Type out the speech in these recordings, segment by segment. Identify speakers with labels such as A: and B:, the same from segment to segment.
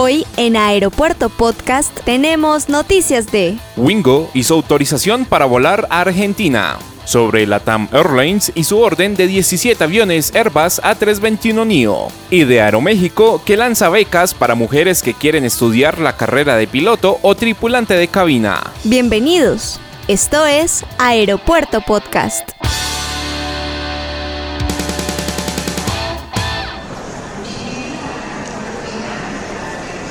A: Hoy en Aeropuerto Podcast tenemos noticias de
B: Wingo hizo autorización para volar a Argentina. Sobre la TAM Airlines y su orden de 17 aviones Airbus A321neo. Y de Aeroméxico que lanza becas para mujeres que quieren estudiar la carrera de piloto o tripulante de cabina.
A: Bienvenidos. Esto es Aeropuerto Podcast.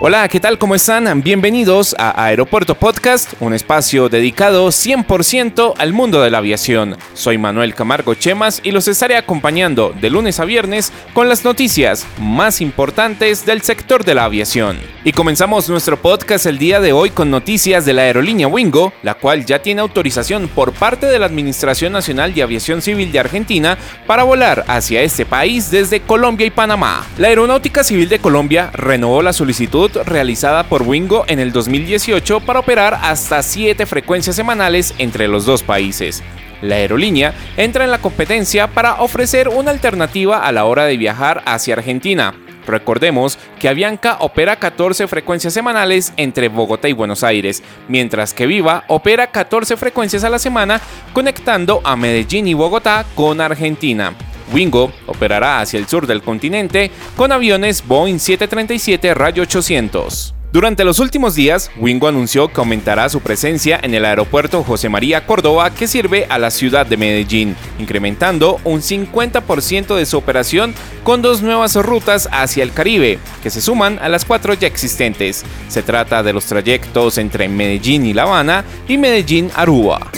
B: Hola, ¿qué tal? ¿Cómo están? Bienvenidos a Aeropuerto Podcast, un espacio dedicado 100% al mundo de la aviación. Soy Manuel Camargo Chemas y los estaré acompañando de lunes a viernes con las noticias más importantes del sector de la aviación. Y comenzamos nuestro podcast el día de hoy con noticias de la aerolínea Wingo, la cual ya tiene autorización por parte de la Administración Nacional de Aviación Civil de Argentina para volar hacia este país desde Colombia y Panamá. La Aeronáutica Civil de Colombia renovó la solicitud realizada por Wingo en el 2018 para operar hasta 7 frecuencias semanales entre los dos países. La aerolínea entra en la competencia para ofrecer una alternativa a la hora de viajar hacia Argentina. Recordemos que Avianca opera 14 frecuencias semanales entre Bogotá y Buenos Aires, mientras que Viva opera 14 frecuencias a la semana conectando a Medellín y Bogotá con Argentina. Wingo operará hacia el sur del continente con aviones Boeing 737 Rayo 800. Durante los últimos días, Wingo anunció que aumentará su presencia en el aeropuerto José María Córdoba que sirve a la ciudad de Medellín, incrementando un 50% de su operación con dos nuevas rutas hacia el Caribe, que se suman a las cuatro ya existentes. Se trata de los trayectos entre Medellín y La Habana y Medellín-Aruba.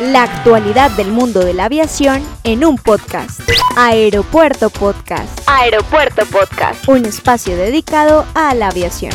A: La actualidad del mundo de la aviación en un podcast. Aeropuerto Podcast. Aeropuerto Podcast. Un espacio dedicado a la aviación.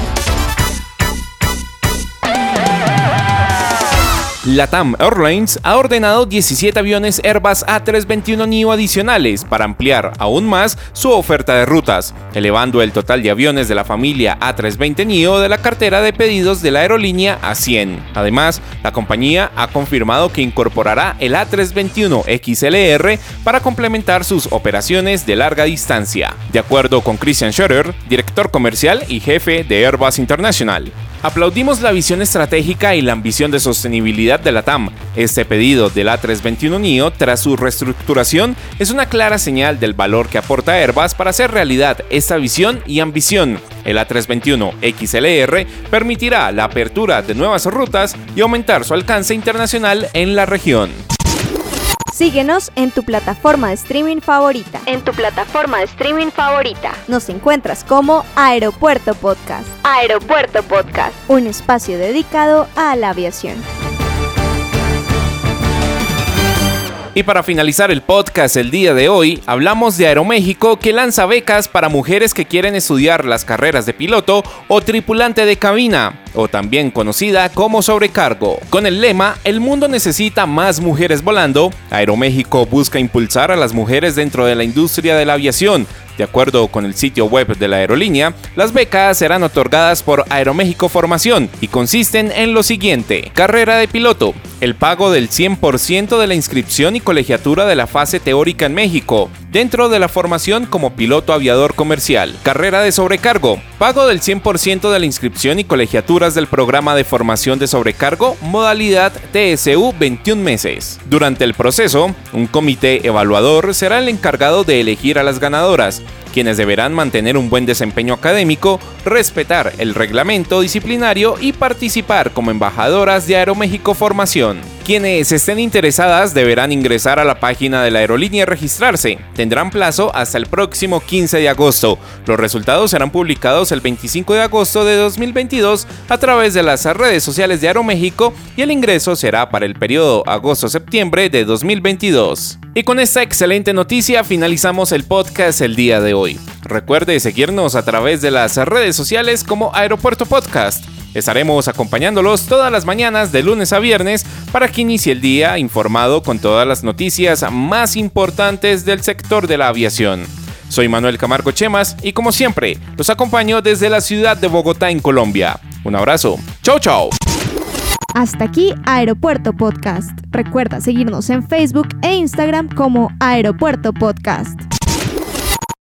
B: LATAM Airlines ha ordenado 17 aviones Airbus A321neo adicionales para ampliar aún más su oferta de rutas, elevando el total de aviones de la familia A320neo de la cartera de pedidos de la aerolínea a 100. Además, la compañía ha confirmado que incorporará el A321XLR para complementar sus operaciones de larga distancia, de acuerdo con Christian Schroeder, director comercial y jefe de Airbus International. Aplaudimos la visión estratégica y la ambición de sostenibilidad de la TAM. Este pedido del A321neo tras su reestructuración es una clara señal del valor que aporta Airbus para hacer realidad esta visión y ambición. El A321 XLR permitirá la apertura de nuevas rutas y aumentar su alcance internacional en la región.
A: Síguenos en tu plataforma de streaming favorita. En tu plataforma de streaming favorita. Nos encuentras como Aeropuerto Podcast. Aeropuerto Podcast. Un espacio dedicado a la aviación.
B: Y para finalizar el podcast el día de hoy, hablamos de Aeroméxico que lanza becas para mujeres que quieren estudiar las carreras de piloto o tripulante de cabina, o también conocida como sobrecargo. Con el lema El mundo necesita más mujeres volando, Aeroméxico busca impulsar a las mujeres dentro de la industria de la aviación, de acuerdo con el sitio web de la aerolínea, las becas serán otorgadas por Aeroméxico Formación y consisten en lo siguiente. Carrera de piloto. El pago del 100% de la inscripción y colegiatura de la fase teórica en México, dentro de la formación como piloto aviador comercial. Carrera de sobrecargo. Pago del 100% de la inscripción y colegiaturas del programa de formación de sobrecargo, modalidad TSU 21 meses. Durante el proceso, un comité evaluador será el encargado de elegir a las ganadoras quienes deberán mantener un buen desempeño académico, respetar el reglamento disciplinario y participar como embajadoras de Aeroméxico Formación. Quienes estén interesadas deberán ingresar a la página de la aerolínea y registrarse. Tendrán plazo hasta el próximo 15 de agosto. Los resultados serán publicados el 25 de agosto de 2022 a través de las redes sociales de Aeroméxico y el ingreso será para el periodo agosto-septiembre de 2022. Y con esta excelente noticia finalizamos el podcast el día de hoy. Recuerde seguirnos a través de las redes sociales como Aeropuerto Podcast. Estaremos acompañándolos todas las mañanas de lunes a viernes para que inicie el día informado con todas las noticias más importantes del sector de la aviación. Soy Manuel Camargo Chemas y como siempre, los acompaño desde la ciudad de Bogotá en Colombia. Un abrazo. Chau, chau.
A: Hasta aquí Aeropuerto Podcast. Recuerda seguirnos en Facebook e Instagram como Aeropuerto Podcast.